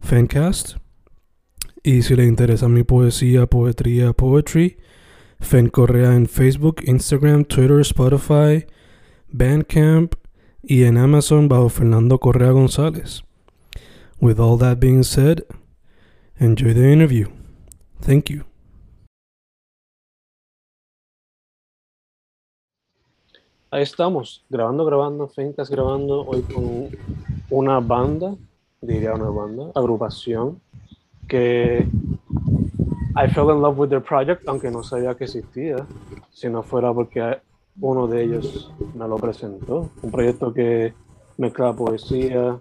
Fancast. Y si le interesa mi poesía, poetría, poetry, Fen Correa en Facebook, Instagram, Twitter, Spotify, Bandcamp y en Amazon bajo Fernando Correa González. With all that being said, enjoy the interview. Thank you. Ahí estamos, grabando, grabando, Fencast grabando hoy con una banda, diría una banda, agrupación, que I fell in love with their project, aunque no sabía que existía, si no fuera porque uno de ellos me lo presentó. Un proyecto que mezcla poesía,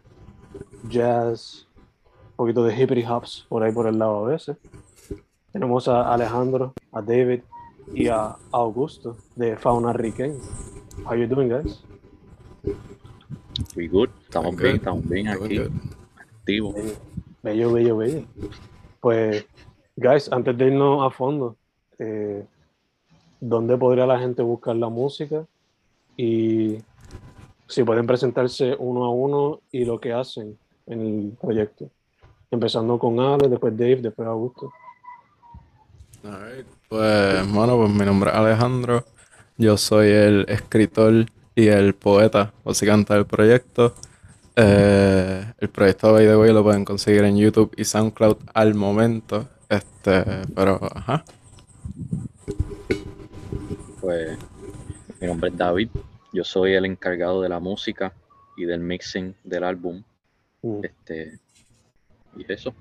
jazz, un poquito de hippie hops por ahí por el lado a veces. Tenemos a Alejandro, a David y a Augusto de Fauna Riquen. How you doing, guys? We good, estamos bien, estamos bien aquí, Bello, bello, bello. Pues, guys, antes de irnos a fondo, eh, ¿dónde podría la gente buscar la música? Y si pueden presentarse uno a uno y lo que hacen en el proyecto. Empezando con Ale, después Dave, después Augusto. Alright, pues, bueno, pues mi nombre es Alejandro. Yo soy el escritor y el poeta, básicamente, del proyecto. Eh, el proyecto By the Way lo pueden conseguir en YouTube y SoundCloud al momento. Este, pero, ajá. Pues, mi nombre es David. Yo soy el encargado de la música y del mixing del álbum. Mm. Este, y eso.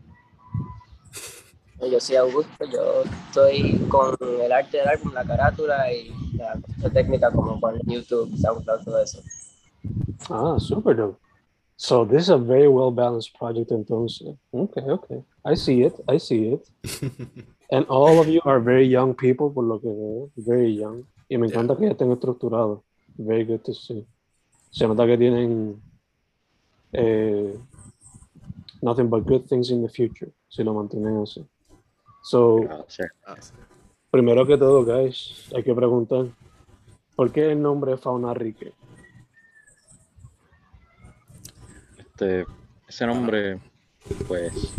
Yo soy Augusto, yo estoy con el arte del álbum, la carátula y la técnica como con YouTube, SoundCloud, todo eso. Ah, super dope. So this is a very well balanced project entonces. Okay, okay. I see it. I see it. and all of you are very young people por lo que veo. Very young. Y me encanta que ya estén estructurados. Very good to see. Se nota que tienen eh, nothing but good things in the future si lo mantienen así. So, primero que todo, guys, hay que preguntar, ¿por qué el nombre Fauna Rique? Este, ese nombre, pues.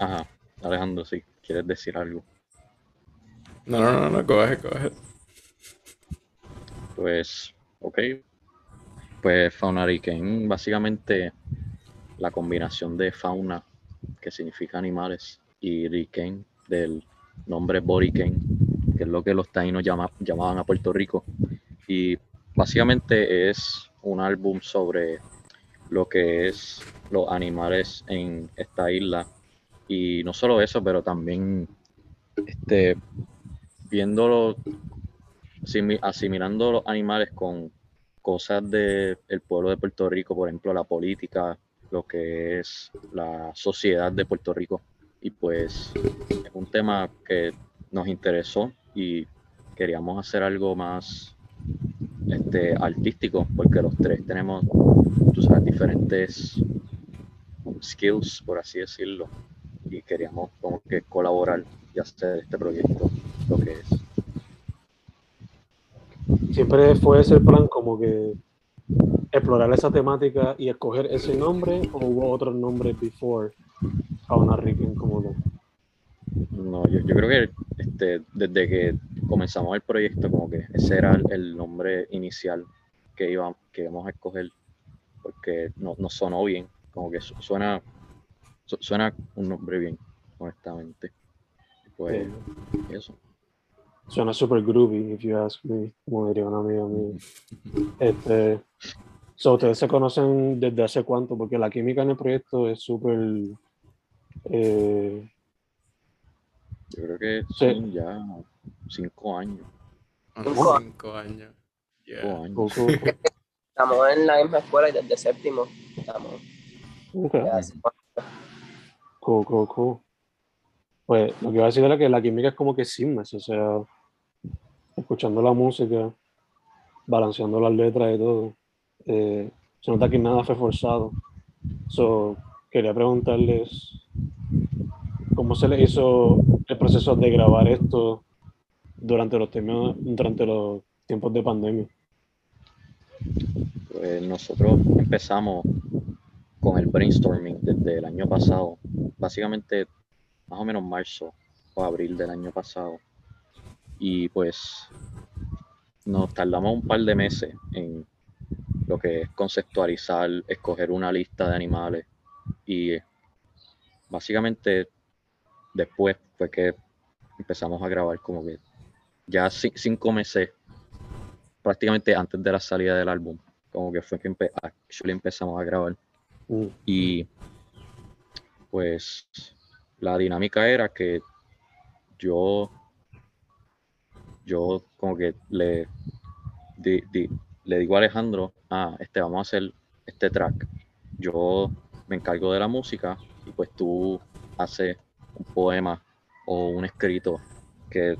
Ajá, Alejandro, si quieres decir algo. No, no, no, no, coge, coge. Pues, ok. Pues fauna riquen, básicamente la combinación de fauna, que significa animales, y riquen, del nombre boriquen, que es lo que los taínos llama- llamaban a Puerto Rico. Y básicamente es un álbum sobre lo que es los animales en esta isla. Y no solo eso, pero también este, viéndolo asimi- asimilando los animales con cosas del pueblo de Puerto Rico, por ejemplo, la política, lo que es la sociedad de Puerto Rico. Y pues es un tema que nos interesó y queríamos hacer algo más este, artístico, porque los tres tenemos, diferentes skills, por así decirlo, y queríamos como que colaborar y hacer este proyecto, lo que es. Siempre fue ese plan como que explorar esa temática y escoger ese nombre o hubo otros nombres before Fauna Riquen como no. No, yo, yo creo que este, desde que comenzamos el proyecto, como que ese era el, el nombre inicial que, iba, que íbamos a escoger, porque no, no sonó bien, como que su- suena, su- suena un nombre bien, honestamente. Pues eso. suena super groovy, if you ask me, como diría un amigo mío. Este, so, ¿Ustedes se conocen desde hace cuánto? Porque la química en el proyecto es súper... eh, Yo creo que Sí. son ya cinco años. Cinco. cinco años. Yeah. cinco años. Estamos en la misma escuela y desde séptimo estamos. ok. ya hace- Cool, cool, cool. Pues lo que iba a decir era que la química es como que seamless, o sea, escuchando la música, balanceando las letras y todo, eh, se nota que nada fue forzado. So, quería preguntarles cómo se les hizo el proceso de grabar esto durante los, durante los tiempos de pandemia. Pues nosotros empezamos con el brainstorming desde el año pasado, básicamente más o menos marzo o abril del año pasado. Y pues nos tardamos un par de meses en lo que es conceptualizar, escoger una lista de animales y básicamente después fue que empezamos a grabar como que ya ci- cinco meses prácticamente antes de la salida del álbum como que fue que empe- actually empezamos a grabar. Mm, y pues la dinámica era que yo yo como que le di- di- le digo a Alejandro ah este vamos a hacer este track. Yo me encargo de la música y pues tú haces un poema o un escrito que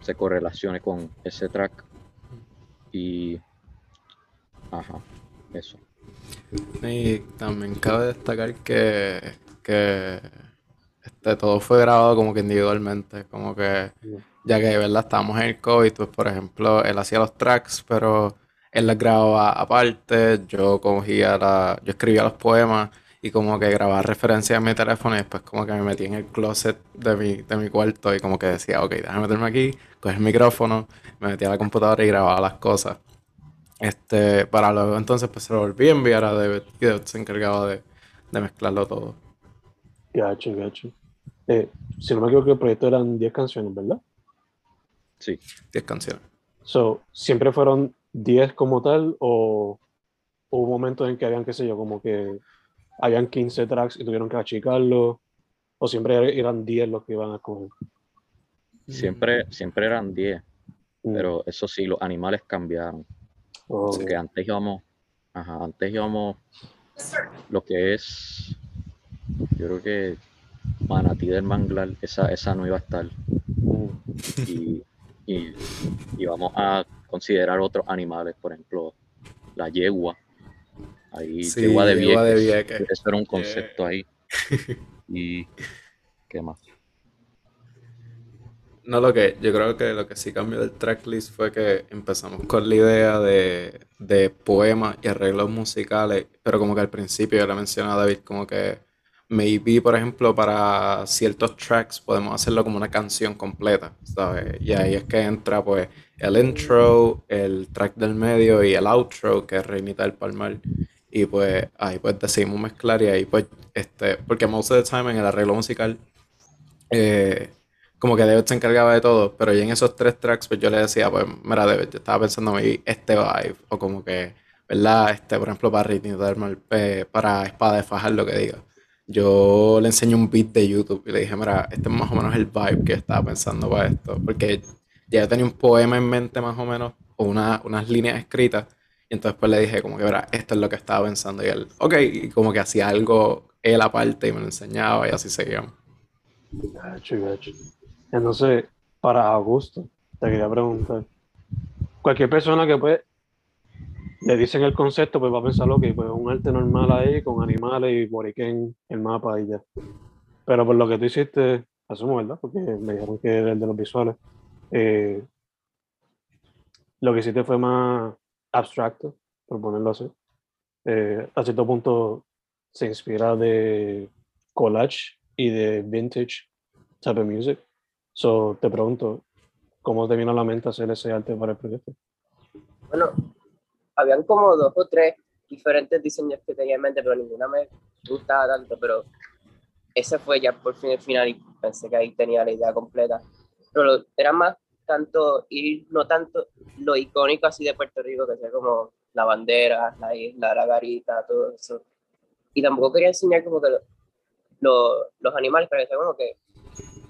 se correlacione con ese track. Y ajá eso. Y también cabe destacar que, que este, todo fue grabado como que individualmente, como que ya que de verdad estábamos en el COVID, pues por ejemplo, él hacía los tracks, pero él las grababa aparte, yo cogía la, yo escribía los poemas y como que grababa referencias en mi teléfono y después como que me metí en el closet de mi, de mi cuarto y como que decía, ok, déjame meterme aquí, coger el micrófono, me metía a la computadora y grababa las cosas. Este, para luego entonces pues se lo volví a enviar a David y David se encargaba de, de mezclarlo todo. Gacho, gacho. Eh, si no me equivoco, el proyecto eran 10 canciones, ¿verdad? sí 10 canciones. So, ¿siempre fueron 10 como tal o hubo momentos en que habían, qué sé yo, como que habían 15 tracks y tuvieron que achicarlo? ¿O siempre eran 10 los que iban a escoger? Siempre, siempre eran 10, Mm. pero eso sí, los animales cambiaron. Oh, Porque antes íbamos, ajá, antes íbamos lo que es, yo creo que Manatí del Manglar, esa, esa no iba a estar. mm, Y, y íbamos a considerar otros animales, por ejemplo, la yegua. Ahí, Sí, de yegua de Vieques. Vieques. Eso era un concepto ahí. Y, ¿qué más? No, lo que yo creo que lo que sí cambió del tracklist fue que empezamos con la idea de, de poemas y arreglos musicales, pero como que al principio yo le mencioné a David como que maybe, por ejemplo, para ciertos tracks podemos hacerlo como una canción completa, ¿sabes? Y ahí es que entra pues el intro, el track del medio y el outro, que es Reinita del Palmar. Y pues ahí pues decidimos mezclar y ahí pues, este, porque most of the time en el arreglo musical, eh, como que David se encargaba de todo, pero ya en esos tres tracks, pues yo le decía, pues, mira, David, yo estaba pensando en este vibe, o como que, ¿verdad? Este, por ejemplo, para Dermal, eh, para Espada de Fajar, lo que diga. Yo le enseñé un beat de YouTube y le dije, mira, este es más o menos el vibe que yo estaba pensando para esto, porque ya yo tenía un poema en mente más o menos, o una, unas líneas escritas, y entonces pues le dije como que, mira, esto es lo que estaba pensando, y él, ok, y como que hacía algo él aparte y me lo enseñaba y así seguíamos. gacho, gacho. Entonces, para Augusto, te quería preguntar. Cualquier persona que pues le dicen el concepto, pues va a pensar, ok, pues un arte normal ahí con animales y boriquén, el mapa y ya. Pero por lo que tú hiciste, asumo, ¿verdad? Porque me dijeron que era el de los visuales. eh, lo que hiciste fue más abstracto, por ponerlo así. Eh, a cierto punto se inspira de collage y de vintage type of music. So, te pregunto, ¿cómo te vino a la mente hacer ese arte para el proyecto? Bueno, habían como dos o tres diferentes diseños que tenía en mente, pero ninguna me gustaba tanto. Pero ese fue ya por fin el final y pensé que ahí tenía la idea completa. Pero era más tanto ir, no tanto lo icónico así de Puerto Rico, que sea como la bandera, la isla, la garita, todo eso. Y tampoco quería enseñar como que lo- lo- los animales, pero que sea como que,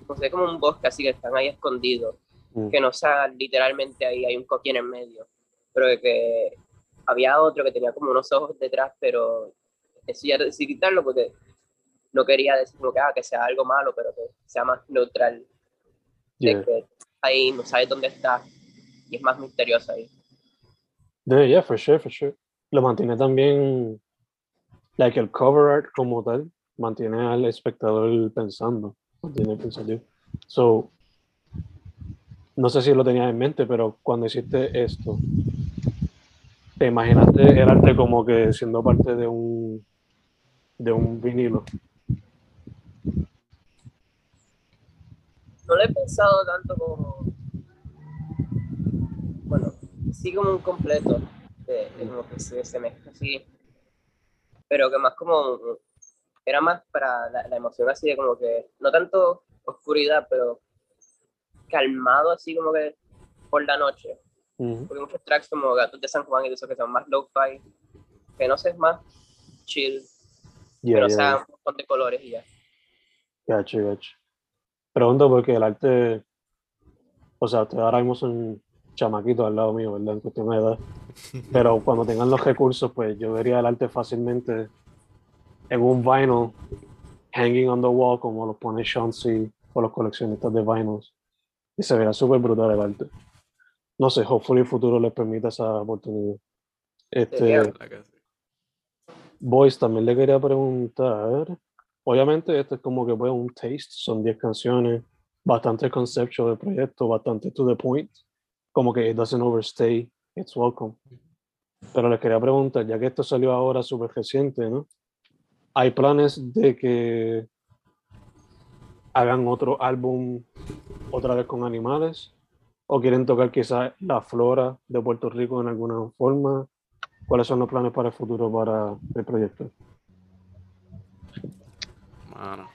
como, sea como un bosque así que están ahí escondidos, Mm. que no sea literalmente ahí, hay un coquín en medio, pero de que había otro que tenía como unos ojos detrás, pero eso ya decidí quitarlo porque no quería decir como que, ah, que sea algo malo, pero que sea más neutral, de Yeah. que ahí no sabes dónde está y es más misterioso ahí. Yeah, yeah, for sure, for sure. Lo mantiene también, like el cover art como tal, mantiene al espectador pensando, mantiene pensativo. So, no sé si lo tenías en mente, pero cuando hiciste esto, ¿te imaginaste el arte como que siendo parte de un, de un vinilo? No lo he pensado tanto como. Bueno, sí como un completo, de, de como que se, se mezcla así. Pero que más como. Era más para la, la emoción así de como que. No tanto oscuridad, pero calmado así como que por la noche. Ujú. Porque muchos tracks como Gatos de San Juan y de esos que son más low-fi, que no sé, es más chill, Yeah, pero o yeah, sea, un montón de colores y ya. Gacho, gacho. Pregunto porque el arte, o sea, ustedes ahora mismo son chamaquitos al lado mío, ¿verdad? En cuestión de edad. Pero cuando tengan los recursos, pues yo vería el arte fácilmente en un vinyl, hanging on the wall, como lo pone Chauncey o los coleccionistas de vinyls. Y se verá súper brutal el arte. No sé, hopefully el futuro les permita esa oportunidad. Este. Boys, también le quería preguntar. Obviamente, esto es como que fue un taste, son 10 canciones, bastante conceptual del proyecto, bastante to the point, como que it doesn't overstay, it's welcome. Pero les quería preguntar, ya que esto salió ahora súper reciente, ¿no? ¿Hay planes de que hagan otro álbum otra vez con animales? ¿O quieren tocar quizás la flora de Puerto Rico en alguna forma? ¿Cuáles son los planes para el futuro para el proyecto? Mano.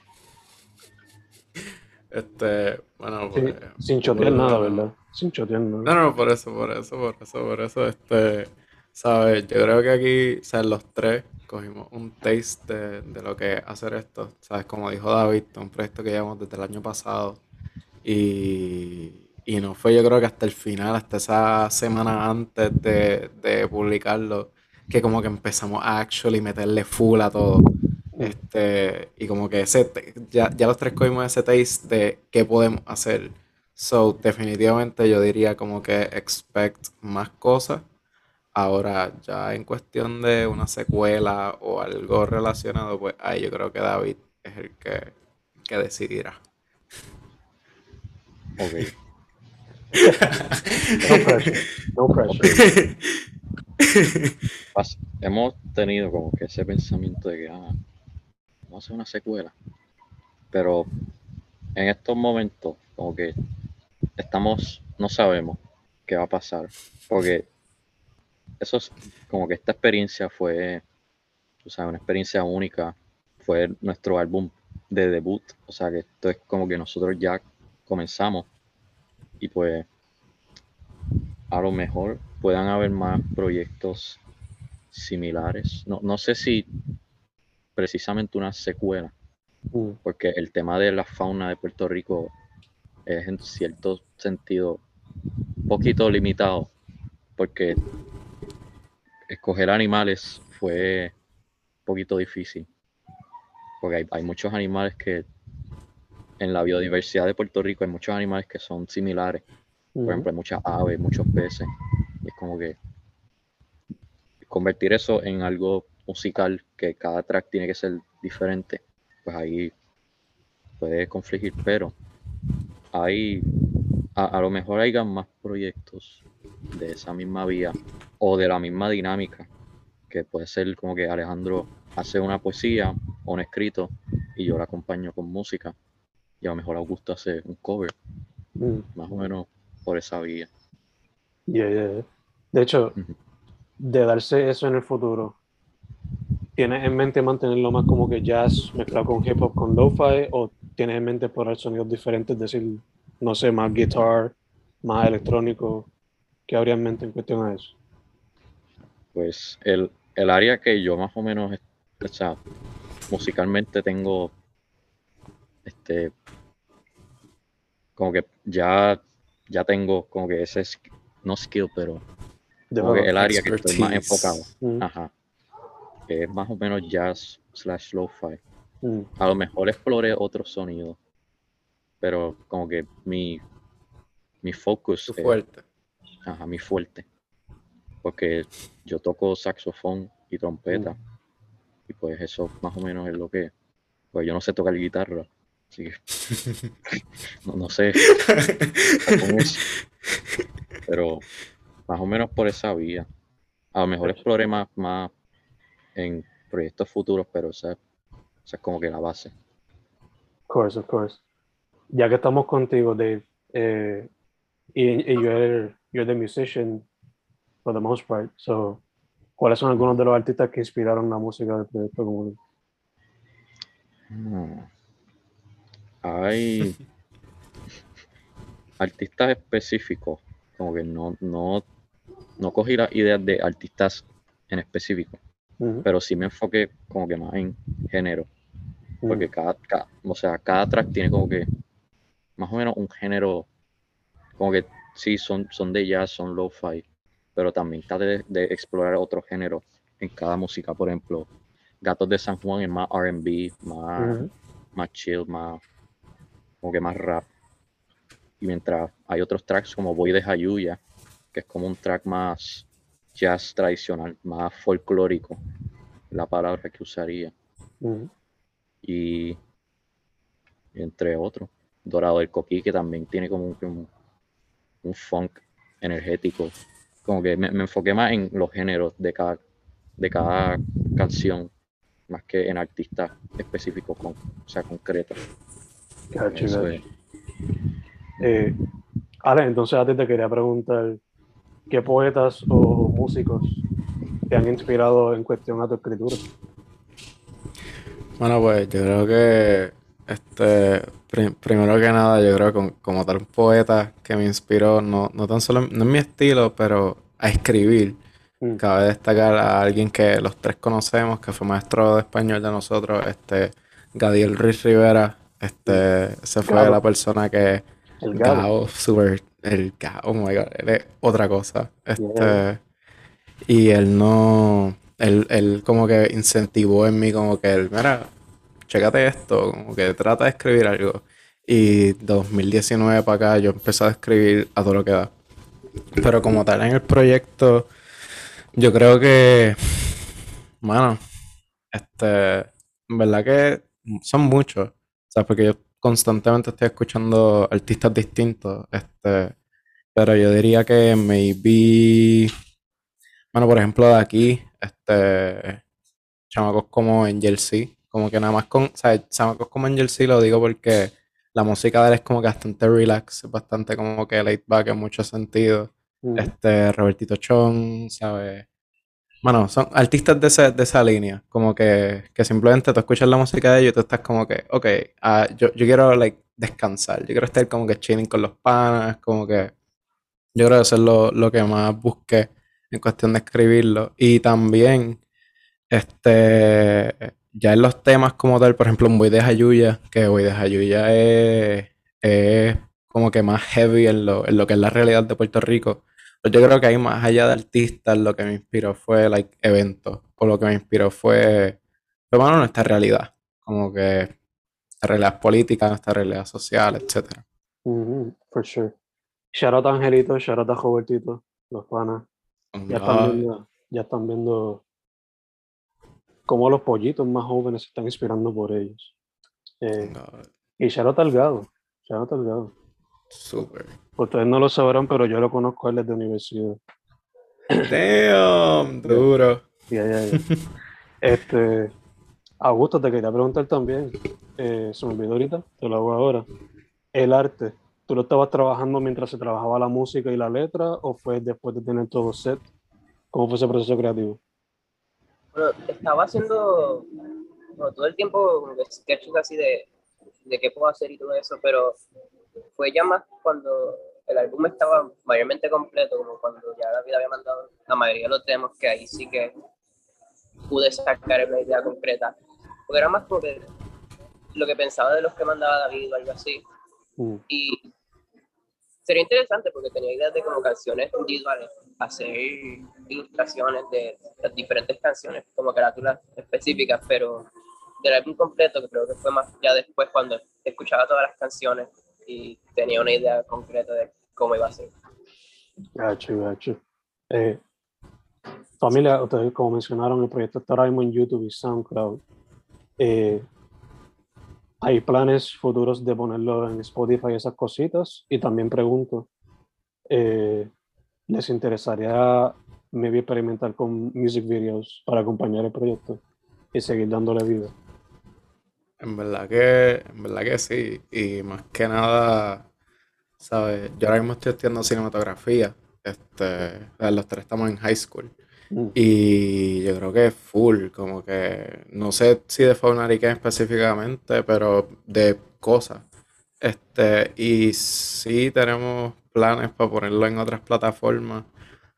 Este, bueno, Sí, pues. sin chotear nada. ¿verdad? Sin chotear nada. No, no, por eso, por eso, por eso, por eso, este, sabes, yo creo que aquí, o sea, los tres cogimos un taste de, de lo que es hacer esto, sabes, como dijo David, un proyecto que llevamos desde el año pasado y, y no fue yo creo que hasta el final, hasta esa semana antes de, de publicarlo, que como que empezamos a actually meterle full a todo. Este, y como que ese, ya, ya los tres cogimos ese taste de qué podemos hacer. So, definitivamente yo diría como que expect más cosas. Ahora, ya en cuestión de una secuela o algo relacionado, pues ahí yo creo que David es el que, que decidirá. Ok. No pressure. No pressure. Hemos tenido como que ese pensamiento de que ah, vamos a hacer una secuela. Pero en estos momentos, como que estamos, no sabemos qué va a pasar. Porque eso es como que esta experiencia fue, tú sabes, una experiencia única. Fue nuestro álbum de debut. O sea que esto es como que nosotros ya comenzamos. Y pues a lo mejor puedan haber más proyectos similares. No, no sé si precisamente una secuela, Mm, porque el tema de la fauna de Puerto Rico es en cierto sentido un poquito limitado, porque escoger animales fue un poquito difícil, porque hay, hay muchos animales que en la biodiversidad de Puerto Rico hay muchos animales que son similares. Por mm, ejemplo, hay muchas aves, muchos peces. Y es como que convertir eso en algo musical, que cada track tiene que ser diferente, pues ahí puede confligir, pero hay, a, a lo mejor hayan más proyectos de esa misma vía o de la misma dinámica, que puede ser como que Alejandro hace una poesía o un escrito y yo la acompaño con música y a lo mejor Augusto hace un cover, mm. más o menos por esa vía. Yeah, yeah. De hecho, de darse eso en el futuro, ¿tienes en mente mantenerlo más como que jazz mezclado con hip hop con lo-fi o tienes en mente explorar sonidos diferentes, es decir, no sé, más guitar, más electrónico? ¿Qué habría en mente en cuestión a eso? Pues el, el área que yo más o menos, o sea, musicalmente tengo, este, como que ya, ya tengo como que ese, no skill, pero como que el área que estoy más enfocado. Mm, Ajá. Que es más o menos jazz slash lo-fi. mm, A lo mejor exploré otros sonidos, pero como que mi, mi focus Tu es fuerte. ajá, mi fuerte. Porque yo toco saxofón y trompeta. Y pues eso más o menos es lo que. Pues yo no sé tocar guitarra. Así que. no, no sé. Pero más o menos por esa vía. A lo mejor exploré más, más en proyectos futuros, pero esa, esa es como que la base. Of course, of course. Ya que estamos contigo, Dave, eh, y, y you're, you're the musician for the most part, so, ¿cuáles son algunos de los artistas que inspiraron la música del proyecto como Hmm. Hay artistas específicos, como que no, no, no cogí las ideas de artistas en específico, Pero sí me enfoqué como que más en género, porque cada, ca- o sea, cada track tiene como que más o menos un género, como que sí, son, son de jazz, son lo-fi, pero también trate de, de explorar otros géneros en cada música, por ejemplo, Gatos de San Juan es más R&B, más más chill, más como que más rap. Y mientras hay otros tracks como Voy de Jayuya, que es como un track más jazz tradicional, más folclórico, la palabra que usaría. Y, y entre otros, Dorado del Coquí, que también tiene como un, un, un funk energético. Como que me, me enfoqué más en los géneros de cada, de cada canción, más que en artistas específicos, con, o sea, concretos. Gacho, Eso gacho. es. Eh, Ale, entonces a ti te quería preguntar, ¿qué poetas o músicos te han inspirado en cuestión a tu escritura? Bueno, pues yo creo que, este, pri- primero que nada, yo creo que como, como tal un poeta que me inspiró, no, no tan solo, no es mi estilo, pero a escribir. Mm, Cabe destacar a alguien que los tres conocemos, que fue maestro de español de nosotros, este, Gadiel Ruiz Rivera. Este, ese fue Gabo. la persona que El Gabo. Gao, super, el Gao, oh my god, él es otra cosa. Este, y él no, él, él como que incentivó en mí como que él, mira, chécate esto, como que trata de escribir algo. Y 2019 para acá yo empecé a escribir a todo lo que da. Pero como tal en el proyecto, yo creo que, mano, este, en verdad que son muchos. O sea, porque yo constantemente estoy escuchando artistas distintos. Este, pero yo diría que maybe, bueno, por ejemplo, de aquí, este, chamacos como Angel C, como que nada más con, o sea, chamacos como Angel C lo digo porque la música de él es como que bastante relax, bastante como que laid back en muchos sentidos. Mm, Este, Robertito Chong, ¿sabes? Bueno, son artistas de, ese- de esa línea, como que, que simplemente tú escuchas la música de ellos y tú estás como que, ok, ah, yo, yo quiero like, descansar, yo quiero estar como que chilling con los panas, como que yo creo que eso es lo, lo que más busqué en cuestión de escribirlo. Y también, este, ya en los temas como tal, por ejemplo, un Voy de Jayuya, que Voy de Jayuya es, es como que más heavy en lo, en lo que es la realidad de Puerto Rico. Pero yo creo que ahí más allá de artistas, lo que me inspiró fue like eventos, o lo que me inspiró fue, fue bueno, nuestra realidad, como que nuestra realidad política, nuestra realidad social, etcétera. ujú, for sure. Shout out a Angelito, shout out a Robertito, los panas. Ya están viendo, ya están viendo cómo los pollitos más jóvenes se están inspirando por ellos. Eh, y shout out al Gado, shout out al Gado. Súper. Ustedes no lo sabrán, pero yo lo conozco a él desde universidad. Damn, duro. Ya, ya, ya. Este, Augusto, te quería preguntar también, eh, se me olvidó ahorita, te lo hago ahora. El arte, ¿tú lo estabas trabajando mientras se trabajaba la música y la letra o fue después de tener todo set? ¿Cómo fue ese proceso creativo? Bueno, estaba haciendo bueno, todo el tiempo como que sketches así de, de qué puedo hacer y todo eso, pero fue ya más cuando el álbum estaba mayormente completo, como cuando ya David había mandado la mayoría de los temas, que ahí sí que pude sacar una idea concreta. Porque era más como que lo que pensaba de los que mandaba David o algo así. Mm. Y sería interesante porque tenía ideas de como canciones individuales, hacer ilustraciones de las diferentes canciones, como carátulas específicas, pero del álbum completo, que creo que fue más ya después cuando escuchaba todas las canciones y tenía una idea concreta de cómo iba a ser. Gacho, gacho. Eh, familia, ustedes como mencionaron, el proyecto está ahora mismo en YouTube y SoundCloud. Eh, ¿Hay planes futuros de ponerlo en Spotify y esas cositas? Y también pregunto, eh, ¿les interesaría maybe experimentar con music videos para acompañar el proyecto y seguir dándole vida? En verdad que, en verdad que sí. Y más que nada, ¿sabes? Yo ahora mismo estoy estudiando cinematografía. Este, los tres estamos en high school. Mm. Y yo creo que es full, como que no sé si de fauna específicamente, pero de cosas. Este, y sí tenemos planes para ponerlo en otras plataformas.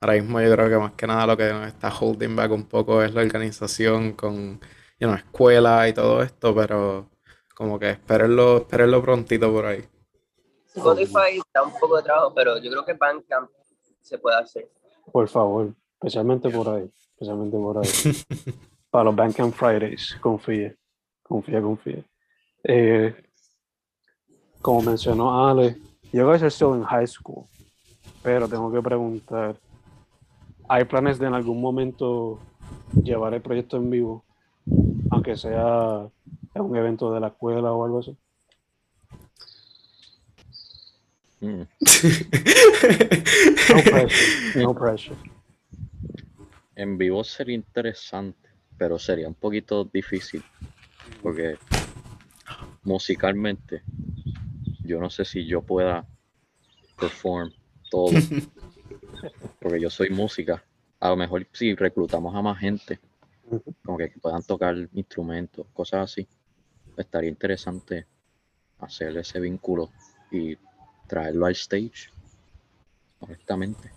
Ahora mismo yo creo que más que nada lo que nos está holding back un poco es la organización con you know, escuela y todo esto, pero como que espérenlo, espérenlo prontito por ahí. Spotify da un poco de trabajo, pero yo creo que Bandcamp se puede hacer. Por favor, especialmente por ahí, especialmente por ahí. Para los Bandcamp Fridays, confíe, confía, confía. Eh, como mencionó Ale, yo voy a still en high school, pero tengo que preguntar, ¿hay planes de en algún momento llevar el proyecto en vivo? Aunque sea un evento de la escuela o algo así. Mm. No pressure, no pressure. En vivo sería interesante, pero sería un poquito difícil. Porque musicalmente, yo no sé si yo pueda perform todo. Porque yo soy música. A lo mejor si reclutamos a más gente, Como que puedan tocar instrumentos, cosas así, estaría interesante hacer ese vínculo y traerlo al stage, honestamente.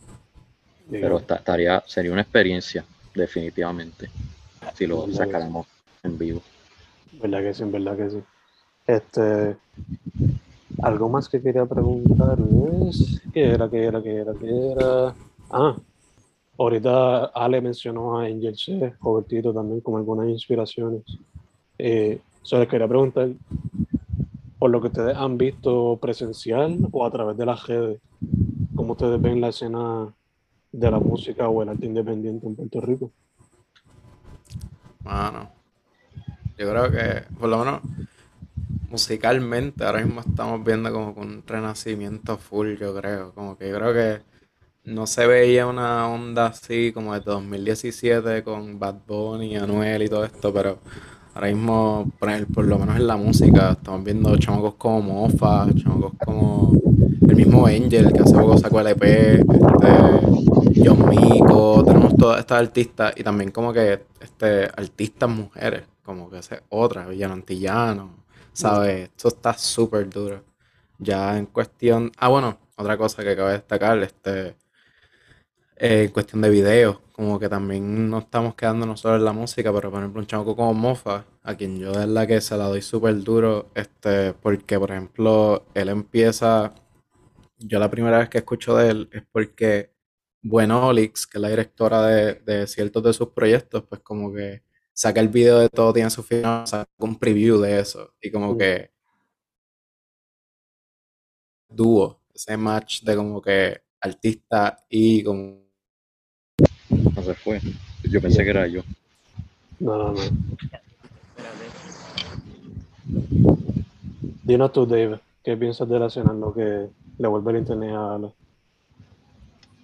Pero esta- estaría, sería una experiencia, definitivamente, si lo Verdad sacáramos en vivo. Verdad que sí, en verdad que sí. Este, algo más que quería preguntarles, ¿qué era, qué era, qué era, qué era? Ah, ahorita Ale mencionó a Angel C, Robertito también como algunas inspiraciones. Eh, les quería preguntar, por lo que ustedes han visto presencial o a través de las redes, ¿cómo ustedes ven la escena de la música o el arte independiente en Puerto Rico? Mano, yo creo que, por lo menos, musicalmente, ahora mismo estamos viendo como un renacimiento full, yo creo. Como que yo creo que no se veía una onda así como de 2017 con Bad Bunny, Anuel y todo esto, pero ahora mismo, por, lo menos en la música, estamos viendo chamacos como Mofa, chamacos como el mismo Angel, que hace poco sacó el EP, este, John Mico, tenemos todas estas artistas y también como que este, artistas mujeres, como que es otra, Villano Antillano, ¿sabes? Esto está súper duro. Ya en cuestión, ah bueno, otra cosa que cabe destacar, este, eh, en cuestión de videos, como que también no estamos quedándonos solo en la música, pero por ejemplo un chamaco como Mofa, a quien yo de verdad que se la doy súper duro, este, porque por ejemplo él empieza, yo la primera vez que escucho de él es porque Bueno Olix, que es la directora de, de ciertos de sus proyectos, pues como que saca el video de todo tiene su final, saca un preview de eso, y como que dúo, ese match de como que artista y como No se fue. Yo pensé que era yo. No, no, no. Dinos tú, Dave, ¿qué piensas de la escena en lo que le vuelve el internet a Ale?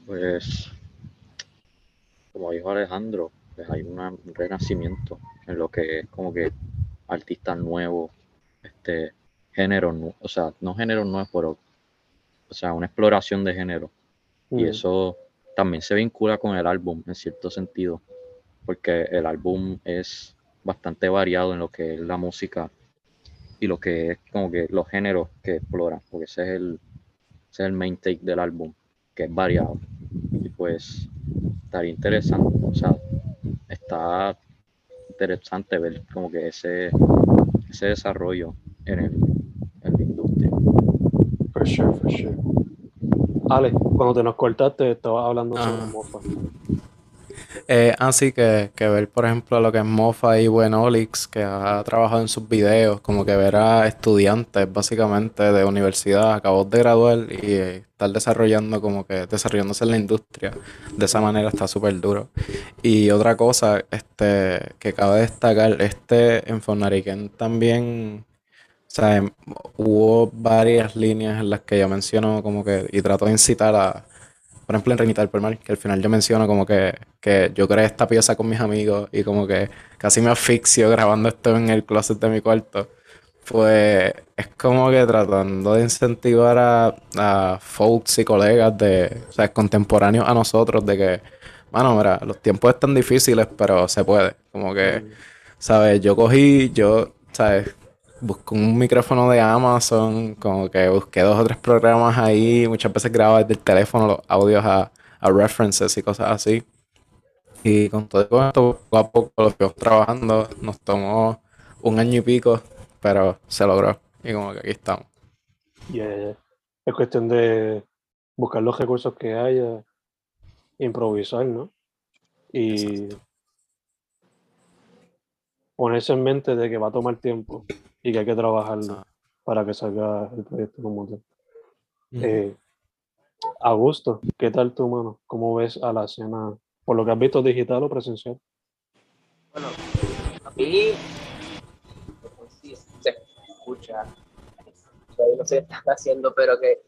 Pues, como dijo Alejandro, pues hay un renacimiento en lo que es como que artistas nuevos, este, géneros, o sea, no géneros nuevos, pero, o sea, una exploración de género. Y Mm, eso también se vincula con el álbum en cierto sentido. porque el álbum es bastante variado en lo que es la música y lo que es como que los géneros que exploran, porque ese es el, ese es el main take del álbum, que es variado. Y pues estaría interesante, o sea, está interesante ver como que ese, ese desarrollo en, el, en la industria. For sure, for sure. Ale, cuando te nos cortaste, estabas hablando sobre Ajá. Mofa. Eh, así que, que ver, por ejemplo, lo que es Mofa y Buenolix, que ha trabajado en sus videos, como que ver a estudiantes básicamente de universidad, acabados de graduar y eh, estar desarrollando como que desarrollándose en la industria. De esa manera está súper duro. Y otra cosa, este, que cabe destacar, este en Fonariken también, sea, em, hubo varias líneas en las que yo menciono como que, y trato de incitar a por ejemplo, en por Mar, que al final yo menciono como que, que yo creé esta pieza con mis amigos y como que casi me asfixio grabando esto en el closet de mi cuarto. Pues es como que tratando de incentivar a, a folks y colegas de, o sea, contemporáneos a nosotros, de que, mano, mira, los tiempos están difíciles, pero se puede. Como que, ¿sabes? Yo cogí, yo, ¿sabes? Busqué un micrófono de Amazon, como que busqué dos o tres programas ahí, muchas veces grababa desde el teléfono los audios a, a references y cosas así. Y con todo esto, poco a poco lo fuimos trabajando, nos tomó un año y pico, pero se logró. Y como que aquí estamos. Yeah, yeah. Es cuestión de buscar los recursos que haya, improvisar, ¿no? Y Exacto. ponerse en mente de que va a tomar tiempo y que hay que trabajarlo Ah. para que salga el proyecto como tal. Eh, Augusto, ¿qué tal tu mano? ¿Cómo ves a la escena, por lo que has visto digital o presencial? Bueno, a mí no sé si se escucha, todavía no sé qué están haciendo, pero que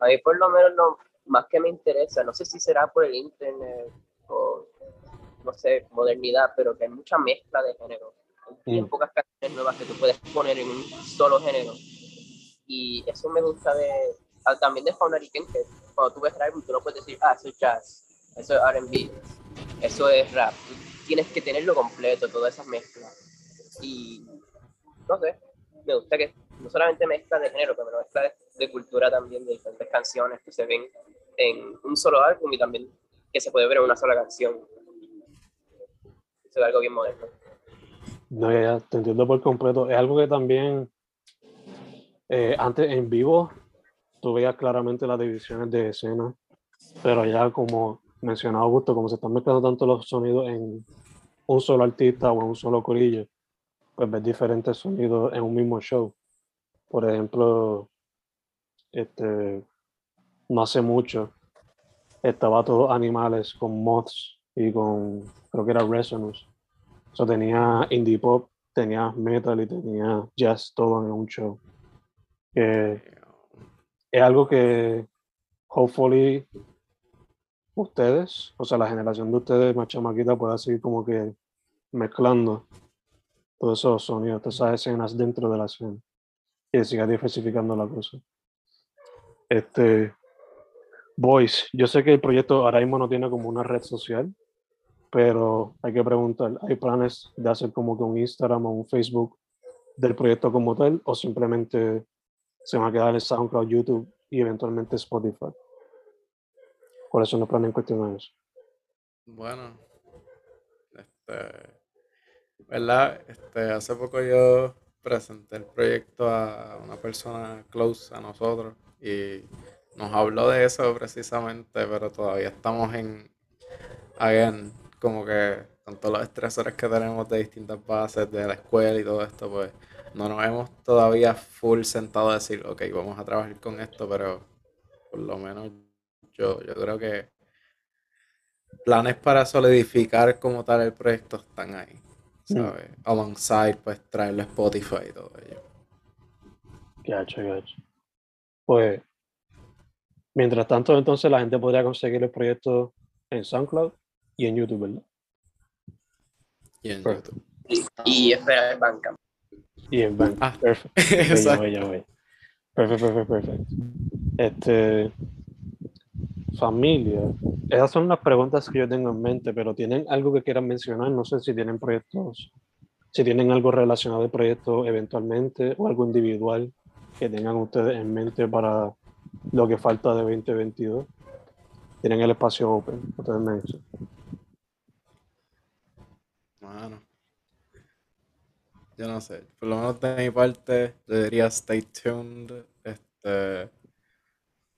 a mí por lo menos lo más que me interesa, no sé si será por el internet o no sé, modernidad, pero que hay mucha mezcla de género. Bien Mm. pocas canciones nuevas que tú puedes poner en un solo género. Y eso me gusta de, ah, también de Fauna que cuando tú ves el álbum, tú no puedes decir, ah, eso es jazz, eso es RB, eso es rap. Tienes que tenerlo completo, todas esas mezclas. Y no sé, me gusta que no solamente mezcla de género, pero mezcla de, de cultura también, de diferentes canciones que se ven en un solo álbum y también que se puede ver en una sola canción. Eso es algo bien moderno. No, ya, ya, te entiendo por completo. Es algo que también, eh, antes en vivo, tú veías claramente las divisiones de escena, pero ya como mencionaba Augusto, como se están mezclando tanto los sonidos en un solo artista o en un solo corillo, pues ves diferentes sonidos en un mismo show. Por ejemplo, este, no hace mucho, estaba todo animales con moths y con, creo que era Resonance. So, tenía indie pop, tenía metal y tenía jazz todo en un show. Que es algo que, hopefully, ustedes, o sea, la generación de ustedes más chamaquita pueda seguir como que mezclando todos esos sonidos, todas esas escenas dentro de la escena y siga diversificando la cosa. Este, Boys, yo sé que el proyecto ahora mismo no tiene como una red social, pero hay que preguntar, ¿hay planes de hacer como que un Instagram o un Facebook del proyecto como tal o simplemente se van a quedar en SoundCloud, YouTube y eventualmente Spotify? ¿Cuáles son los planes en cuestión a eso? Bueno, este, ¿verdad? Este, hace poco yo presenté el proyecto a una persona close a nosotros y nos habló de eso precisamente, pero todavía estamos en, again, como que con todos los estresores que tenemos de distintas bases, de la escuela y todo esto, pues no nos hemos todavía full sentado a decir, ok, vamos a trabajar con esto, pero por lo menos yo, yo creo que planes para solidificar como tal el proyecto están ahí, ¿sabes? Alongside, pues traerlo a Spotify y todo ello. Gacho, gacho. Pues, mientras tanto, entonces la gente podría conseguir el proyecto en SoundCloud y en YouTube, ¿verdad? Y en Perfecto. YouTube. Y esperar el Bandcamp. Y en Bandcamp. Ah, Perfecto. Exacto. bella, bella. Perfecto, perfecto, perfecto. Este, familia, esas son las preguntas que yo tengo en mente, pero ¿tienen algo que quieran mencionar? No sé si tienen proyectos, si tienen algo relacionado al proyecto eventualmente o algo individual que tengan ustedes en mente para lo que falta de 2022. Tienen el espacio open, ustedes me dicen. Mano. Yo no sé. Por lo menos de mi parte, yo diría stay tuned. Este,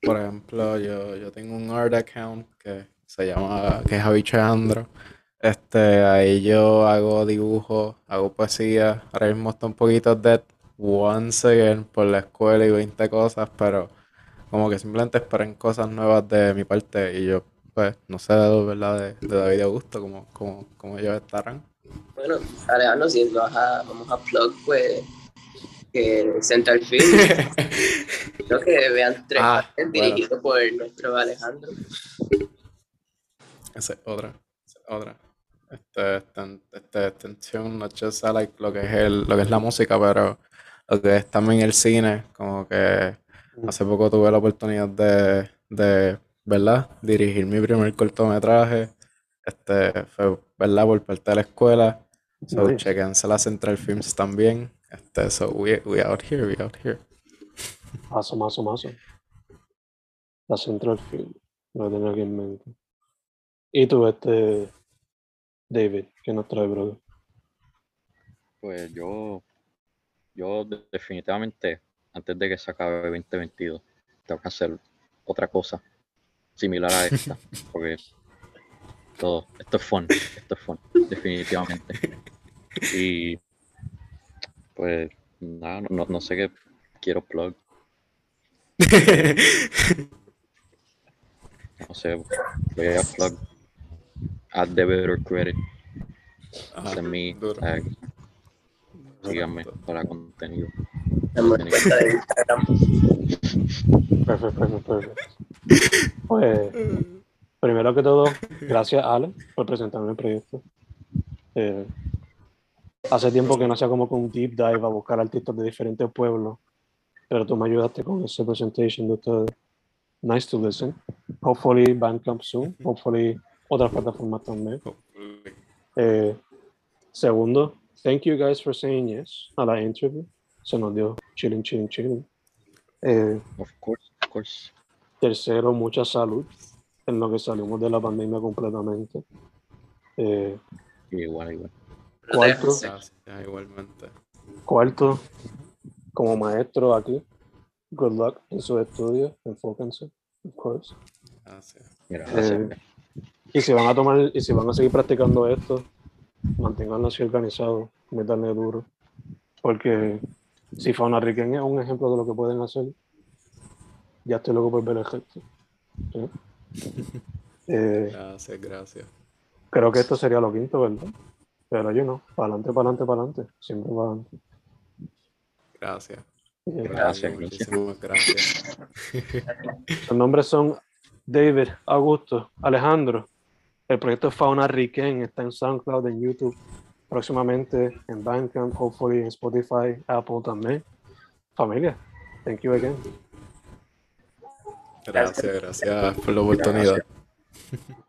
por ejemplo, yo, yo tengo un art account que se llama, que es Avicheandro. Este, ahí yo hago dibujos, hago poesía. Ahora mismo está un poquito dead once again por la escuela y 20 cosas, pero como que simplemente esperen cosas nuevas de mi parte y yo, pues, no sé, ¿verdad? De, de David Augusto, como, como, como ellos estarán. Bueno, Alejandro, si vas a, vamos a plug, pues, que Central Field, creo que vean tres Ah, partes bueno. dirigido por nuestro Alejandro. Esa es otra, esa es otra. Este, este, este, extensión, no just like, lo que es el, lo que es la música, pero lo que es también el cine, como que hace poco tuve la oportunidad de, de, ¿verdad? Dirigir mi primer cortometraje. Este, fue, ¿verdad? Por parte de la escuela. So, Nice. chequense la Central Films también. Este, so, we, we out here, we out here. Mazo, mazo, mazo. La Central Field, lo tengo aquí en mente. Y tú, este, David, ¿qué nos trae, brother? Pues yo, yo de- definitivamente, antes de que se acabe 2022, tengo que hacer otra cosa similar a esta, porque todo, esto es fun, esto es fun, definitivamente. Y pues nada, no, no sé qué quiero plug, no sé, voy a plug at the better credit, duro. tag, Duro, síganme para contenido. Tenemos cuenta de Instagram. Perfecto, perfecto, perfecto. Pues, primero que todo, gracias, Ale, por presentarme el proyecto. Eh, hace tiempo que no hacía como que un deep dive a buscar artistas de diferentes pueblos, pero tú me ayudaste con esa presentation de ustedes. Nice to listen. Hopefully Bandcamp soon. Hopefully otras plataformas también. Eh, segundo, thank you guys for saying yes a la interview. Se nos dio chilling, chilling, chilling. Eh, Of course, of course. Tercero, mucha salud en lo que salimos de la pandemia completamente. Eh, Igual, igual. Cuarto. Gracias, igualmente. cuarto, como maestro aquí, good luck en sus estudios, enfóquense, of course. Gracias. Eh, y si van a tomar, y si van a seguir practicando esto, manténganlo así organizado, métanle duro. Porque si Fauna Riquen es un ejemplo de lo que pueden hacer, ya estoy loco por ver el gesto. ¿sí? Eh, Gracias, gracias. Creo que esto sería lo quinto, ¿verdad? Pero yo no, para adelante, para adelante, para adelante, siempre para adelante. Gracias. Eh, Gracias, Muchísimas gracias. Los nombres son David, Augusto, Alejandro. El proyecto Fauna Riquen está en SoundCloud, en YouTube, próximamente en Bandcamp, hopefully en Spotify, Apple también. Familia, thank you again. Gracias, gracias por la oportunidad. Gracias.